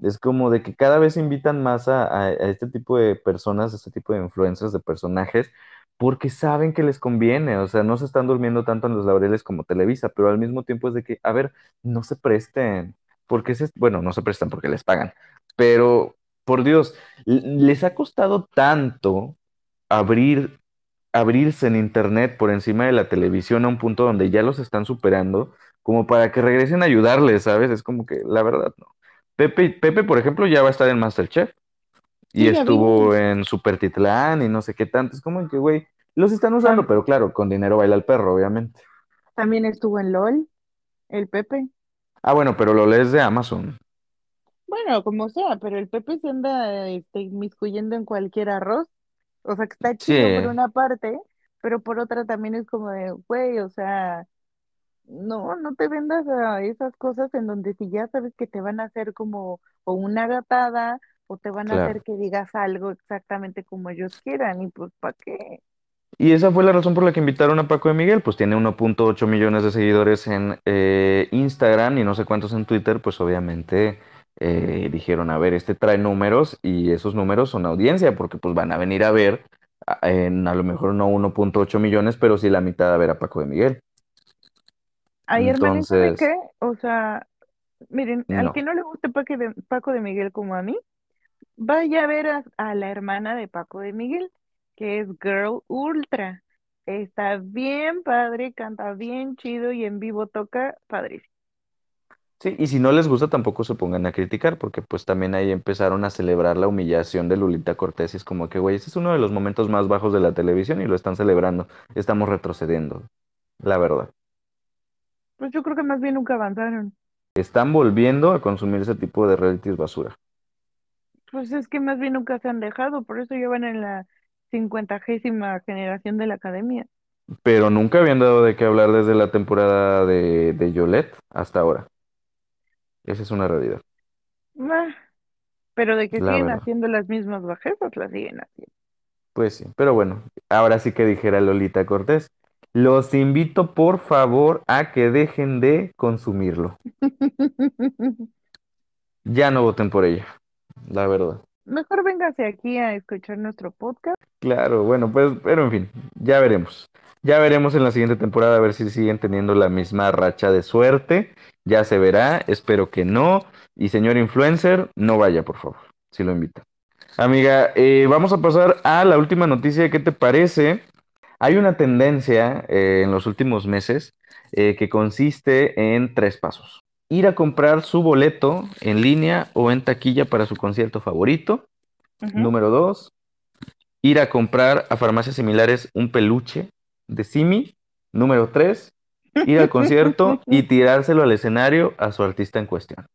es como de que cada vez invitan más a, a- a este tipo de personas, a este tipo de influencers, de personajes, porque saben que les conviene. O sea, no se están durmiendo tanto en los laureles como Televisa, pero al mismo tiempo es de que, a ver, no se presten. Porque se, bueno, no se prestan porque les pagan. Pero, por Dios, les ha costado tanto abrir, abrirse en internet por encima de la televisión a un punto donde ya los están superando, como para que regresen a ayudarles, ¿sabes? Es como que la verdad no. Pepe, Pepe, por ejemplo, ya va a estar en MasterChef y ya vi, estuvo en Super Titlán y no sé qué tanto. Es como que, güey, los están usando, tam- pero claro, con dinero baila el perro, obviamente. también estuvo en LOL, el Pepe. Ah, bueno, pero lo lees de Amazon. Bueno, como sea, pero el Pepe se anda este, inmiscuyendo en cualquier arroz. O sea, que está Sí, chido por una parte, pero por otra también es como de, güey, o sea, no, no te vendas a esas cosas en donde si ya sabes que te van a hacer como o una gatada o te van a hacer que digas algo exactamente como ellos quieran y pues ¿para qué? Y esa fue la razón por la que invitaron a Paco de Miguel, pues tiene 1.8 millones de seguidores en eh, Instagram y no sé cuántos en Twitter, pues obviamente eh, dijeron, a ver, este trae números y esos números son audiencia, porque pues van a venir a ver, a, en, a lo mejor no 1.8 millones, pero sí la mitad a ver a Paco de Miguel. Ay, hermana, ¿y sabe Entonces, qué? O sea, miren, al que no. no le guste Paco de, Paco de Miguel como a mí, vaya a ver a, a la hermana de Paco de Miguel, que es Girl Ultra. Está bien padre, canta bien chido y en vivo toca padrísimo. Sí, y si no les gusta, tampoco se pongan a criticar, porque pues también ahí empezaron a celebrar la humillación de Lolita Cortés y es como que, güey, este es uno de los momentos más bajos de la televisión y lo están celebrando. Estamos retrocediendo, la verdad. Pues yo creo que más bien nunca avanzaron. Están volviendo a consumir ese tipo de realities basura. Pues es que más bien nunca se han dejado, por eso llevan en la cincuentagésima generación de la academia. Pero nunca habían dado de qué hablar desde la temporada de, de Yolette hasta ahora. Esa es una realidad, Ah, pero de que la siguen verdad. haciendo las mismas bajezas, las siguen haciendo. Pues sí, pero bueno, ahora sí que dijera Lolita Cortés, Los invito, por favor, a que dejen de consumirlo. Ya no voten por ella, la verdad. Mejor véngase aquí a escuchar nuestro podcast. Claro, bueno, pues, pero en fin, ya veremos. Ya veremos en la siguiente temporada a ver si siguen teniendo la misma racha de suerte. Ya se verá, espero que no. Y señor influencer, no vaya, por favor, si lo invita. Amiga, eh, vamos a pasar a la última noticia. ¿Qué te parece? Hay una tendencia eh, en los últimos meses eh, que consiste en tres pasos. Ir a comprar su boleto en línea o en taquilla para su concierto favorito. Número dos, ir a comprar a farmacias similares un peluche de Simi. Número tres, ir al concierto y tirárselo al escenario a su artista en cuestión.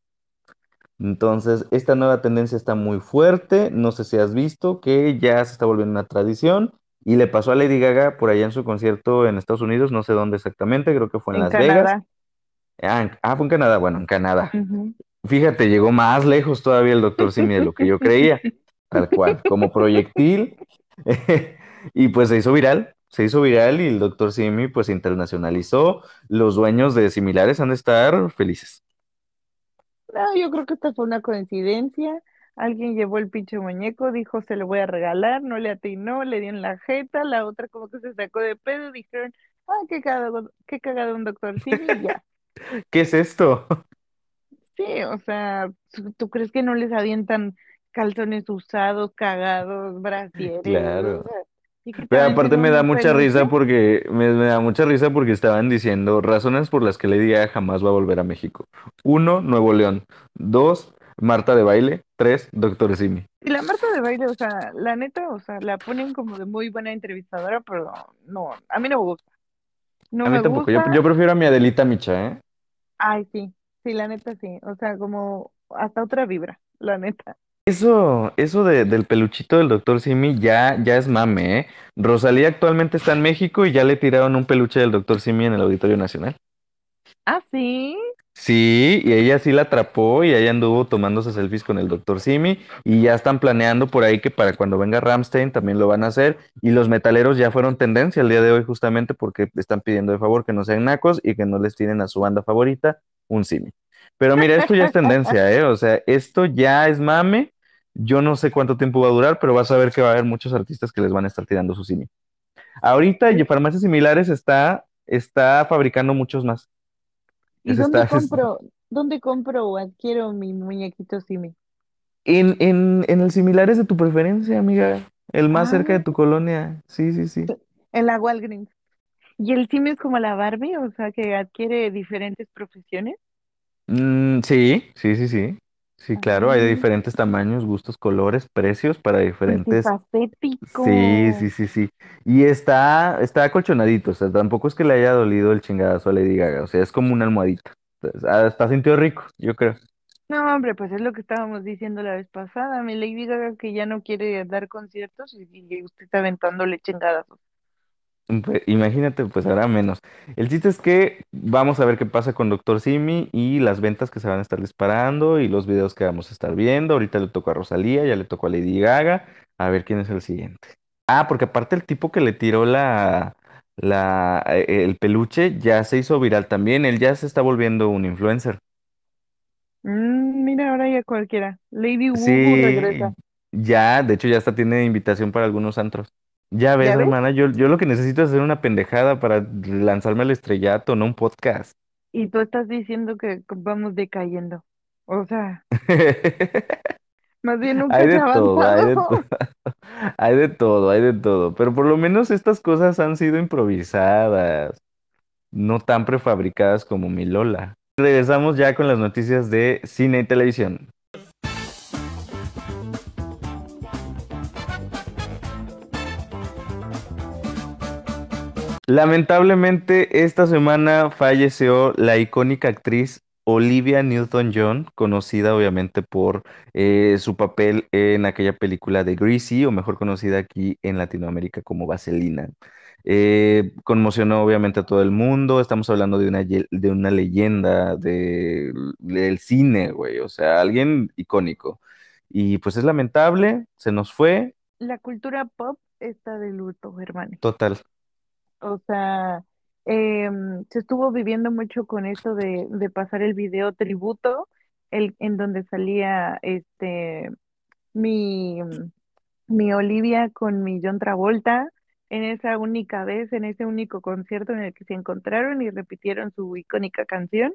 Entonces, esta nueva tendencia está muy fuerte. No sé si has visto que ya se está volviendo una tradición. Y le pasó a Lady Gaga por allá en su concierto en Estados Unidos, no sé dónde exactamente, creo que fue en En Las Vegas. Ah, en- ah, fue en Canadá, bueno, en Canadá. Fíjate, llegó más lejos todavía el doctor Simi de lo que yo creía, tal cual, como proyectil. Y pues se hizo viral, se hizo viral y el doctor Simi pues se internacionalizó. Los dueños de similares han de estar felices. No, yo creo que esta fue una coincidencia. Alguien llevó el pinche muñeco, dijo se lo voy a regalar, no le atinó, le dio en la jeta, la otra como que se sacó de pedo, dijeron, ah, qué cagado, qué cagado un doctor Simi, ya. ¿Qué es esto? Sí, o sea, ¿tú, crees que no les avientan calzones usados, cagados, brasieres? Claro. O sea, y que te Pero aparte me da mucha risa porque me, me da mucha risa porque estaban diciendo razones por las que Lady Gaga jamás va a volver a México. Uno, Nuevo León. Dos, Marta de baile. Tres, Doctor Simi. Y la Marta de baile, o sea, la neta, o sea, la ponen como de muy buena entrevistadora, pero no, a mí no me gusta. No A mí me tampoco. Yo, gusta. yo prefiero a mi Adelita Micha, ¿eh? Ay, sí, sí, la neta sí. O sea, como hasta otra vibra, la neta. Eso, eso de- del peluchito del Doctor Simi ya, ya es mame, ¿eh? Rosalía actualmente está en México y ya le tiraron un peluche del Doctor Simi en el Auditorio Nacional. Ah, sí. Sí, y ella sí la atrapó y ella anduvo tomándose selfies con el Doctor Simi y ya están planeando por ahí que para cuando venga Ramstein también lo van a hacer y los metaleros ya fueron tendencia el día de hoy justamente porque están pidiendo de favor que no sean nacos y que no les tiren a su banda favorita un Simi. Pero mira, esto ya es tendencia, ¿eh? O sea, esto ya es mame. Yo no sé cuánto tiempo va a durar, pero vas a ver que va a haber muchos artistas que les van a estar tirando su Simi. Ahorita farmacias similares está, está fabricando muchos más. ¿Y dónde es- compro, dónde compro o adquiero mi muñequito Simi? En, en, en el similares de tu preferencia, amiga. El más cerca de Ah. tu colonia. Sí, sí, sí. En la Walgreens. ¿Y el Simi es como la Barbie? O sea, que adquiere diferentes profesiones. Mm, sí, sí, sí, sí. Sí, claro, hay de diferentes tamaños, gustos, colores, precios para diferentes. Multifacético. Sí, sí, sí, sí. Y está, está acolchonadito, o sea, tampoco es que le haya dolido el chingadazo a Lady Gaga, o sea, es como una almohadita. Ah, Está sintió rico, yo creo. No, hombre, pues es lo que estábamos diciendo la vez pasada. Mi Lady Gaga que ya no quiere dar conciertos y, y usted está aventándole chingadas. Imagínate, pues ahora menos. El chiste es que vamos a ver qué pasa con Doctor Simi y las ventas que se van a estar disparando y los videos que vamos a estar viendo. Ahorita le tocó a Rosalía, ya le tocó a Lady Gaga. A ver quién es el siguiente. Ah, porque aparte el tipo que le tiró la, la, eh, el peluche ya se hizo viral también. Él ya se está volviendo un influencer. Mm, mira, ahora ya cualquiera. Lady Wubu Sí, regresa. ya, de hecho ya hasta tiene invitación para algunos antros. Ya ves, ¿Ya ves? hermana, yo, yo lo que necesito es hacer una pendejada para lanzarme al estrellato, no un podcast. Y tú estás diciendo que vamos decayendo. O sea, más bien nunca Hay se de ha todo, hay de avanzado. todo, hay de todo, hay de todo, pero por lo menos estas cosas han sido improvisadas, no tan prefabricadas como mi Lola. Regresamos ya con las noticias de cine y televisión. Lamentablemente, esta semana falleció la icónica actriz Olivia Newton-John, conocida obviamente por eh, su papel en aquella película de Greasy, o mejor conocida aquí en Latinoamérica como Vaselina. Eh, conmocionó obviamente a todo el mundo, estamos hablando de una, de una leyenda de- del cine, güey, o sea, alguien icónico. Y pues es lamentable, se nos fue, La cultura pop está de luto, hermano. total. O sea, em, se estuvo viviendo mucho con esto de, de pasar el video tributo, el, en donde salía este mi, mi Olivia con mi John Travolta en esa única vez, en ese único concierto en el que se encontraron y repitieron su icónica canción,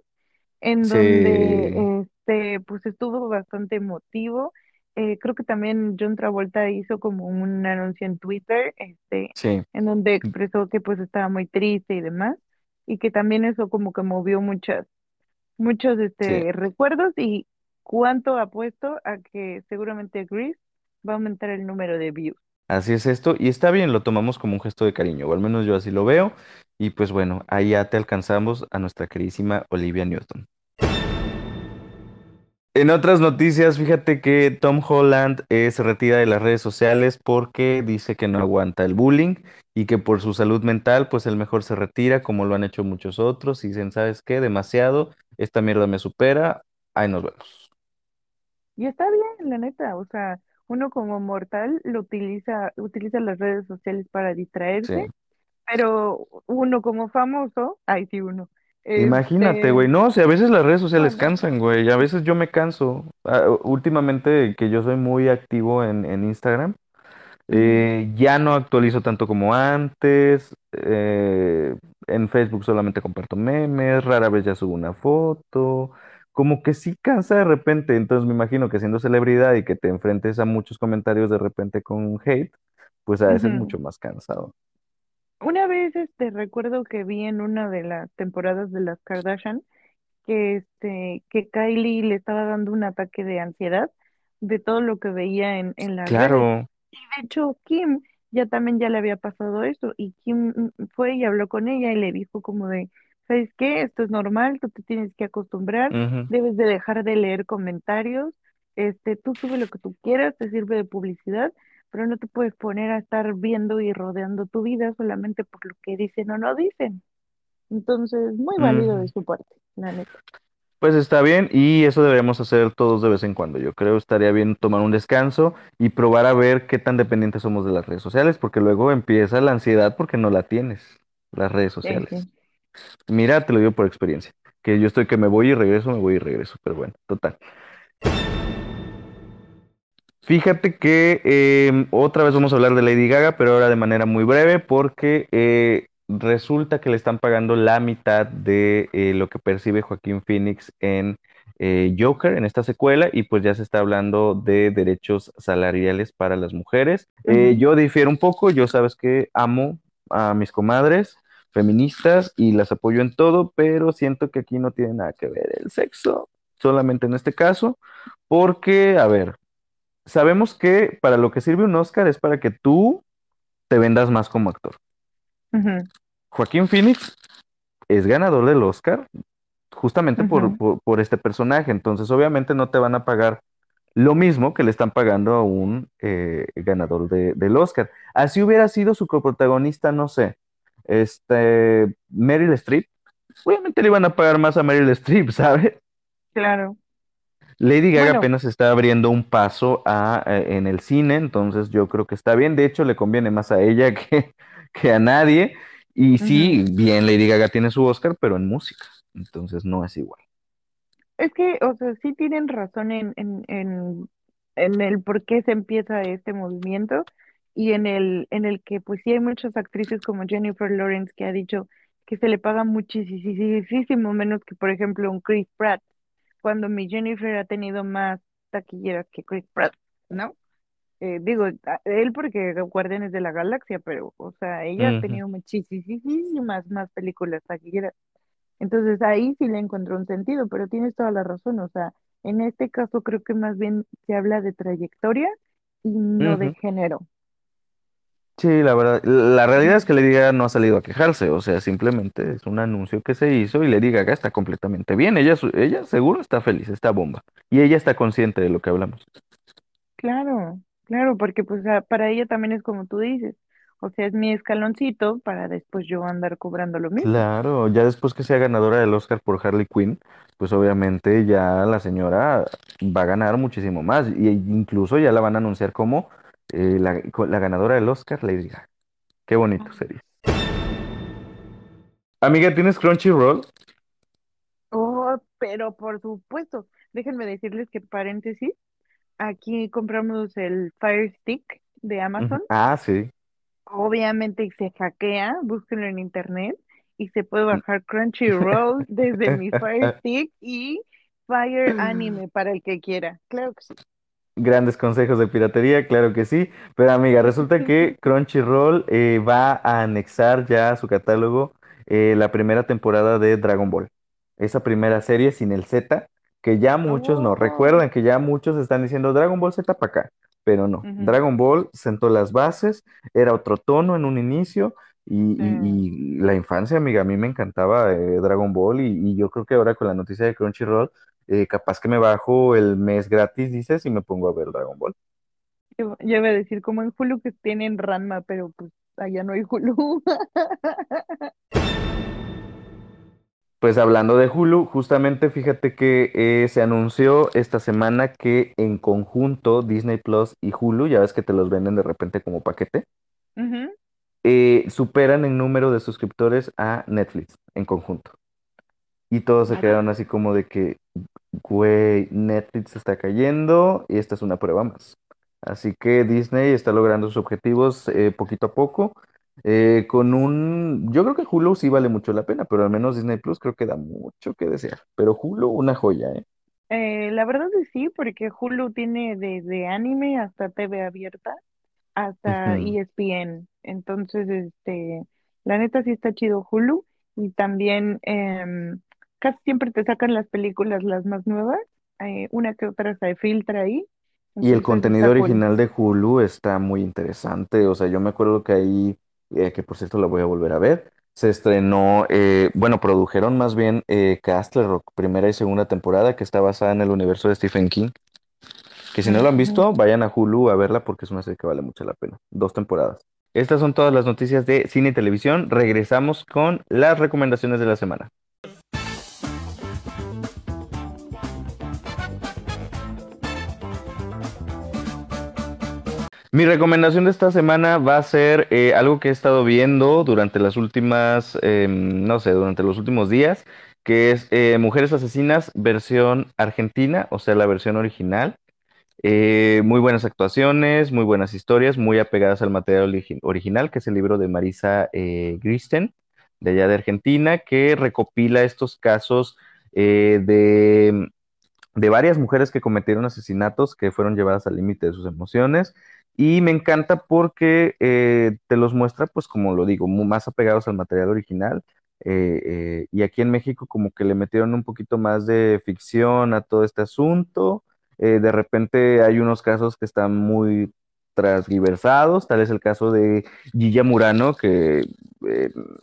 en Sí, donde este, pues estuvo bastante emotivo. Eh, creo que también John Travolta hizo como un anuncio en Twitter, este, sí, en donde expresó que pues estaba muy triste y demás, y que también eso como que movió muchas, muchos sí. este, recuerdos y cuánto apuesto a que seguramente Grease va a aumentar el número de views. Así es esto, y está bien, lo tomamos como un gesto de cariño, o al menos yo así lo veo, y pues bueno, ahí ya te alcanzamos a nuestra queridísima Olivia Newton. En otras noticias, fíjate que Tom Holland eh, se retira de las redes sociales porque dice que no aguanta el bullying y que por su salud mental, pues él mejor se retira, como lo han hecho muchos otros, y dicen, ¿sabes qué? Demasiado, esta mierda me supera, ahí nos vemos. Y está bien, la neta, o sea, uno como mortal lo utiliza, utiliza las redes sociales para Sí. distraerse, pero uno como famoso, ay sí uno, Imagínate, este, güey. No, si a veces las redes sociales cansan, güey. A veces yo me canso. Ah, últimamente que yo soy muy activo en, en Instagram, eh, ya no actualizo tanto como antes. eh, en Facebook solamente comparto memes, rara vez ya subo una foto. Como que sí cansa de repente. Entonces me imagino que siendo celebridad y que te enfrentes a muchos comentarios de repente con hate, pues a veces mucho más cansado. Una vez este recuerdo que vi en una de las temporadas de las Kardashian que este que Kylie le estaba dando un ataque de ansiedad de todo lo que veía en, en redes. Claro. Y de hecho, Kim ya también ya le había pasado eso y Kim mm, fue y habló con ella y le dijo como de, ¿sabes qué? Esto es normal, tú te tienes que acostumbrar, ujú, debes de dejar de leer comentarios, este, tú sube lo que tú quieras, te sirve de publicidad, pero no te puedes poner a estar viendo y rodeando tu vida solamente por lo que dicen o no dicen. Entonces, muy válido de su parte, la neta. Pues está bien y eso deberíamos hacer todos de vez en cuando. Yo creo estaría bien tomar un descanso y probar a ver qué tan dependientes somos de las redes sociales, porque luego empieza la ansiedad porque no la tienes, las redes sociales. sí. Mira, te lo digo por experiencia, que yo estoy que me voy y regreso, me voy y regreso, pero bueno, total. Fíjate que em, otra vez vamos a hablar de Lady Gaga, pero ahora de manera muy breve, porque eh, resulta que le están pagando la mitad de eh, lo que percibe Joaquín Phoenix en eh, Joker, en esta secuela, y pues ya se está hablando de derechos salariales para las mujeres. Yo difiero un poco, yo sabes que amo a mis comadres feministas y las apoyo en todo, pero siento que aquí no tiene nada que ver el sexo, solamente en este caso, porque, a ver. Sabemos que para lo que sirve un Oscar es para que tú te vendas más como actor. Joaquín Phoenix es ganador del Oscar justamente por, por, por este personaje, entonces obviamente no te van a pagar lo mismo que le están pagando a un eh, ganador de- del Oscar. Así hubiera sido su coprotagonista, no sé, este, Meryl Streep, obviamente le iban a pagar más a Meryl Streep, ¿sabes? Claro. Lady Gaga Bueno, apenas está abriendo un paso a, eh, en el cine, entonces yo creo que está bien. De hecho, le conviene más a ella que, que a nadie. Y sí, bien, Lady Gaga tiene su Oscar, pero en música, entonces no es igual. Es que, o sea, sí tienen razón en, en, en, en el por qué se empieza este movimiento y en el, en el que pues sí hay muchas actrices como Jennifer Lawrence que ha dicho que se le paga muchísimo menos que, por ejemplo, un Chris Pratt, cuando mi Jennifer ha tenido más taquilleras que Chris Pratt, ¿no? Eh, digo, él porque Guardianes de la Galaxia, pero, o sea, ella ha tenido muchísimas más películas taquilleras. Entonces ahí sí le encontró un sentido, pero tienes toda la razón, o sea, en este caso creo que más bien se habla de trayectoria y no de género. Sí, la verdad, la realidad es que Lady Gaga no ha salido a quejarse, o sea, simplemente es un anuncio que se hizo y Lady Gaga está completamente bien. Ella, ella seguro está feliz, está bomba. Y ella está consciente de lo que hablamos. Claro, claro, porque pues para ella también es como tú dices, o sea, es mi escaloncito para después yo andar cobrando lo mismo. Claro, ya después que sea ganadora del Oscar por Harley Quinn, pues obviamente ya la señora va a ganar muchísimo más y incluso ya la van a anunciar como eh, la, la ganadora del Oscar, Lady Gaga. Qué bonito sería. Amiga, ¿tienes Crunchyroll? Oh, pero por supuesto, déjenme decirles que paréntesis, aquí compramos el Fire Stick de. Amazon. Ah, sí. Obviamente se hackea, búsquenlo en internet y se puede bajar Crunchyroll desde mi Fire Stick y Fire Anime para el que quiera. Claro que sí. Grandes consejos de piratería, claro que sí. Pero amiga, resulta que Crunchyroll eh, va a anexar ya a su catálogo eh, la primera temporada de Dragon Ball. Esa primera serie sin el Z, que ya muchos no Oh, recuerdan, que ya muchos están diciendo Dragon Ball Z para acá. Pero no, Dragon Ball sentó las bases, era otro tono en un inicio. Y, sí. y- y la infancia, amiga, a mí me encantaba eh, Dragon Ball y, y yo creo que ahora con la noticia de Crunchyroll eh, capaz que me bajo el mes gratis, dices, y me pongo a ver Dragon Ball. Yo, yo iba a decir como en Hulu que tienen Ranma, pero pues allá no hay Hulu. Pues hablando de Hulu, justamente fíjate que eh, se anunció esta semana que en conjunto Disney Plus y Hulu, ya ves que te los venden de repente como paquete, eh, superan en número de suscriptores a Netflix en conjunto. Y todos se quedaron así como de que, güey, Netflix está cayendo y esta es una prueba más. Así que Disney está logrando sus objetivos eh, poquito a poco. eh, con un, yo creo que Hulu sí vale mucho la pena, pero al menos Disney Plus creo que da mucho que desear. Pero Hulu, una joya, ¿eh? Eh, la verdad es sí, porque Hulu tiene desde anime hasta TV abierta, hasta Ujú. ESPN. Entonces, este, la neta sí está chido Hulu. Y también em, casi siempre te sacan las películas las más nuevas. eh, una que otra se filtra ahí. Y el contenido original de Hulu está muy interesante. O sea, yo me acuerdo que ahí, eh, que por cierto la voy a volver a ver, se estrenó, eh, bueno, produjeron más bien eh, Castle Rock, primera y segunda temporada, que está basada en el universo de Stephen King. Que si no lo han visto, vayan a Hulu a verla porque es una serie que vale mucho la pena. Dos temporadas. Estas son todas las noticias de cine y televisión. Regresamos con las recomendaciones de la semana. Mi recomendación de esta semana va a ser eh, algo que he estado viendo durante las últimas, em, no sé, durante los últimos días, que es eh, Mujeres Asesinas versión argentina, o sea, la versión original. Eh, muy buenas actuaciones, muy buenas historias, muy apegadas al material origi- original, que es el libro de Marisa Gristen, de allá de Argentina, que recopila estos casos de de varias mujeres que cometieron asesinatos que fueron llevadas al límite de sus emociones. Y me encanta porque eh, te los muestra, pues como lo digo, más apegados al material original. Eh, eh, y aquí en México como que le metieron un poquito más de ficción a todo este asunto. De repente hay unos casos que están muy transgiversados, tal es el caso de Gilla Murano, que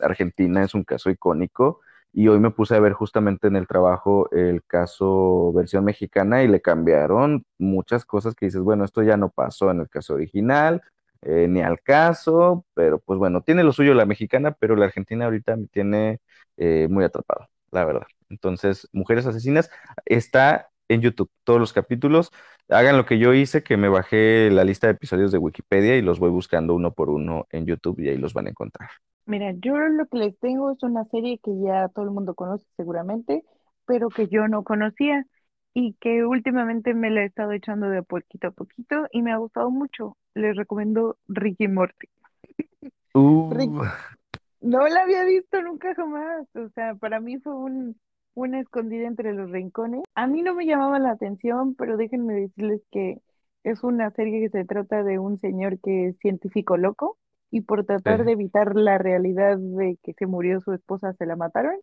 Argentina es un caso icónico y hoy me puse a ver justamente en el trabajo el caso versión mexicana y le cambiaron muchas cosas que dices, bueno, esto ya no pasó en el caso original, eh, ni al caso, pero pues bueno, tiene lo suyo la mexicana, pero la argentina ahorita me tiene eh, muy atrapado, la verdad. Entonces, Mujeres Asesinas está en YouTube, todos los capítulos. Hagan lo que yo hice, que me bajé la lista de episodios de Wikipedia y los voy buscando uno por uno en YouTube y ahí los van a encontrar. Mira, yo lo que les tengo es una serie que ya todo el mundo conoce seguramente, pero que yo no conocía y que últimamente me la he estado echando de poquito a poquito y me ha gustado mucho. Les recomiendo Ricky Morty. Rick, Uh, no la había visto nunca jamás, o sea, para mí fue un, una escondida entre los rincones. A mí no me llamaba la atención, pero déjenme decirles que es una serie que se trata de un señor que es científico loco y por tratar de evitar la realidad de que se murió su esposa, se la mataron,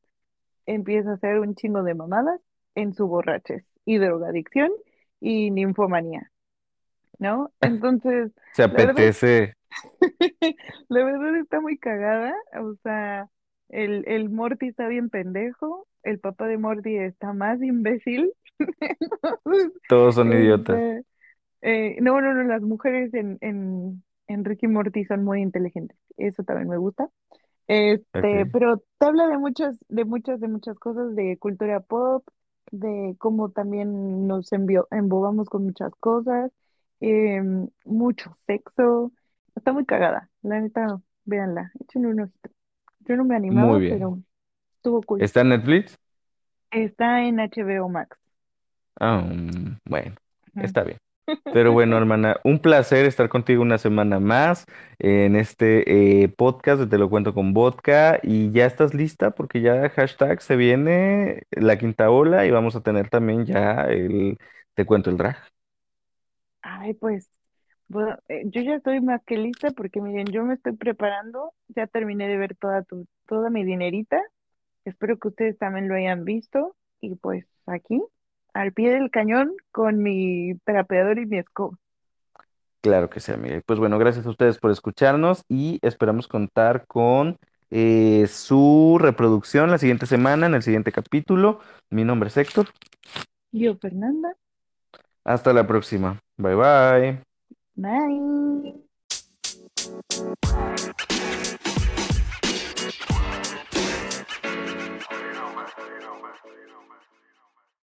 empieza a hacer un chingo de mamadas en su borrachez y drogadicción y ninfomanía, ¿no? Entonces, Se la verdad apetece. La verdad está muy cagada, o sea, el, el Morty está bien pendejo, el papá de Morty está más imbécil. Todos son idiotas. Eh, no, no, no, las mujeres en, en, en Rick y Morty son muy inteligentes, eso también me gusta. Este, pero te habla de muchas, de muchas, de muchas cosas, de cultura pop, de cómo también nos envió, embobamos con muchas cosas, em, mucho sexo. Está muy cagada, la neta, véanla, échenle un ojito. Yo no me Muy animaba, bien. pero Estuvo cool. ¿Está en Netflix? Está en HBO Max. Ah, mm, bueno, está bien. Pero bueno, hermana, un placer estar contigo una semana más en este eh, podcast de Te lo cuento con vodka y ya estás lista porque ya hashtag se viene la quinta ola y vamos a tener también ya el Te cuento el drag. Ay, pues, eh, yo ya estoy más que lista porque miren, yo me estoy preparando, ya terminé de ver toda tu, toda mi dinerita, espero que ustedes también lo hayan visto y pues aquí, al pie del cañón, con mi trapeador y mi escoba. Claro que sí, amiga. Pues bueno, gracias a ustedes por escucharnos y esperamos contar con eh, su reproducción la siguiente semana, en el siguiente capítulo. Mi nombre es Héctor. Yo, Fernanda, Hasta la próxima. Bye bye. bye.